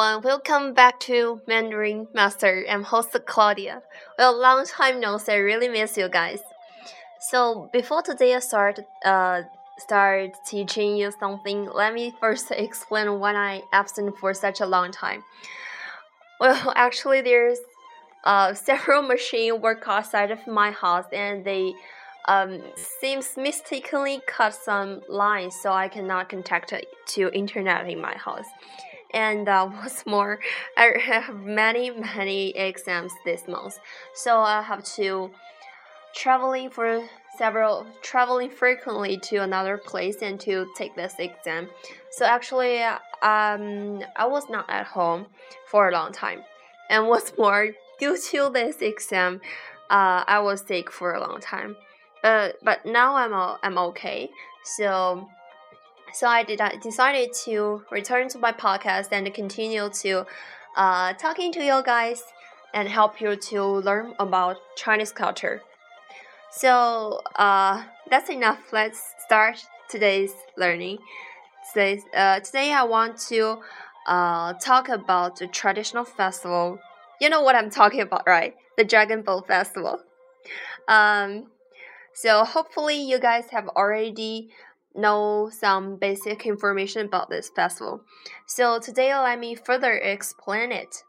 Everyone, welcome back to Mandarin Master. I'm host Claudia. Well, long time no see, I really miss you guys. So before today I start uh start teaching you something, let me first explain why I absent for such a long time. Well, actually there's uh several machine work outside of my house and they um, seems mistakenly cut some lines so I cannot contact to internet in my house and uh, what's more, I have many many exams this month, so I have to traveling for several traveling frequently to another place and to take this exam. So actually, um, I was not at home for a long time, and what's more, due to this exam, uh, I was sick for a long time. But but now I'm I'm okay. So so I did I decided to return to my podcast and continue to uh, talking to you guys and help you to learn about Chinese culture. So uh, that's enough. Let's start today's learning. Today, uh, today I want to uh, talk about the traditional festival. You know what I'm talking about, right? The Dragon Boat Festival. Um, so hopefully you guys have already know some basic information about this festival. So today let me further explain it.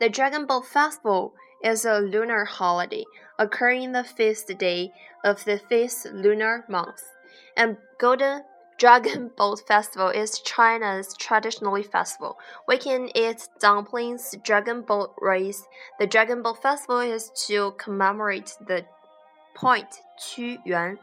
The Dragon Boat Festival is a lunar holiday occurring the fifth day of the fifth lunar month, and Golden Dragon Boat Festival is China's traditionally festival. We can eat dumplings, dragon boat race. The Dragon Boat Festival is to commemorate the point Yuan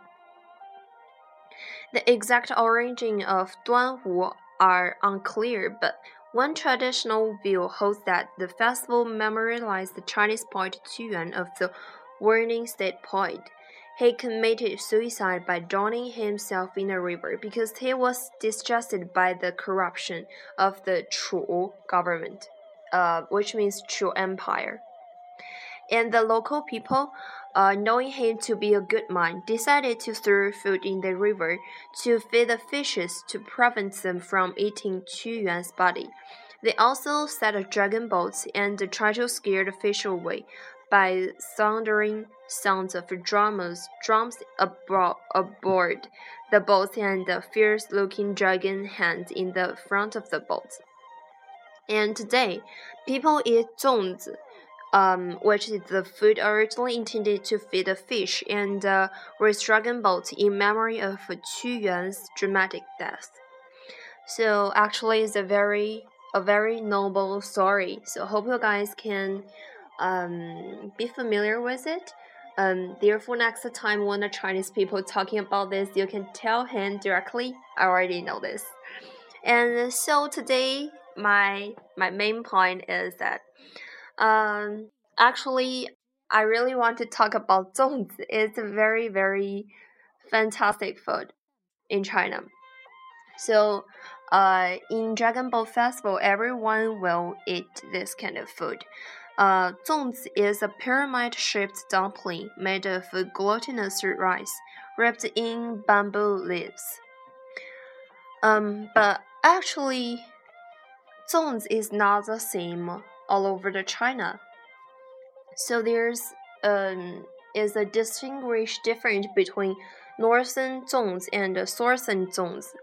the exact origin of Duanwu are unclear, but one traditional view holds that the festival memorialized the Chinese point Yuan of the Warring State Point. He committed suicide by drowning himself in a river because he was distrusted by the corruption of the Chu government, uh, which means Chu Empire. And the local people uh, knowing him to be a good man, decided to throw food in the river to feed the fishes to prevent them from eating Qu Yuan's body. They also set a dragon boat and tried to scare the fish away by thundering sounds of drummers, drums abro- aboard the boat and a fierce-looking dragon hand in the front of the boat. And today, people eat zongzi, um, which is the food originally intended to feed the fish, and uh, was dragon boat in memory of Qu Yuan's dramatic death. So actually, it's a very a very noble story. So hope you guys can um, be familiar with it. Um, therefore, next time when the Chinese people talking about this, you can tell him directly. I already know this. And so today, my my main point is that um, actually, I really want to talk about zongzi. It's a very, very fantastic food in China. So, uh, in Dragon Boat Festival, everyone will eat this kind of food. Uh, zongzi is a pyramid-shaped dumpling made of glutinous rice wrapped in bamboo leaves. Um, but actually, zongzi is not the same all over the China. So there's um, is a distinguished difference between northern zongzi and southern zongzi.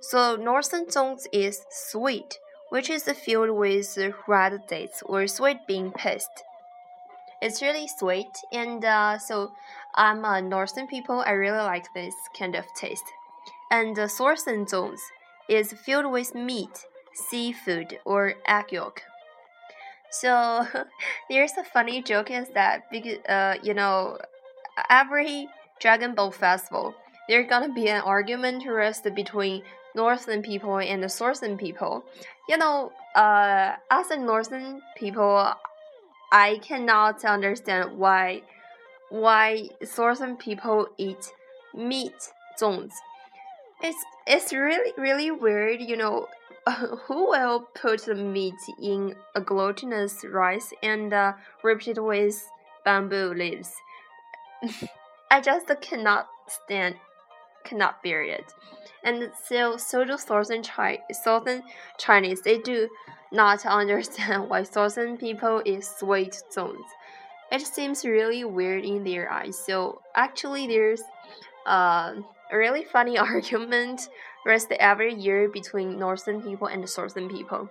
So northern zongzi is sweet, which is filled with red dates or sweet bean paste. It's really sweet, and uh, so I'm a northern people. I really like this kind of taste. And the southern zongzi is filled with meat, seafood, or egg yolk. So there's a funny joke is that because uh you know every Dragon Boat festival there's gonna be an argument rest between northern people and the southern people. You know, uh as a northern people I cannot understand why why southern people eat meat zones. It's it's really really weird, you know who will put the meat in a glutinous rice and uh, wrap it with bamboo leaves? I just cannot stand cannot bear it. And so, so do southern, Chi southern Chinese. They do not understand why southern people eat sweet zones. It seems really weird in their eyes. So actually, there's uh, a really funny argument raised every year between northern people and southern people.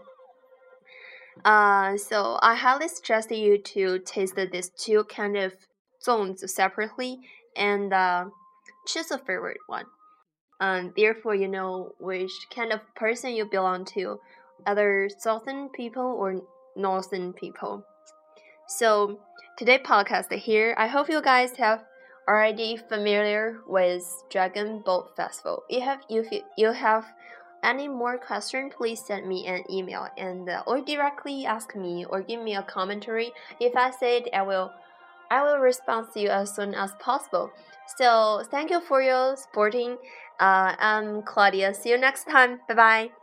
Uh, so I highly suggest you to taste these two kind of zones separately and uh, choose a favorite one. Um, therefore, you know which kind of person you belong to, either southern people or northern people. So today podcast here, I hope you guys have already familiar with Dragon Boat Festival. If have you you have any more question, please send me an email and uh, or directly ask me or give me a commentary. If I said I will, I will respond to you as soon as possible. So thank you for your supporting. Uh, I'm Claudia. See you next time. Bye bye.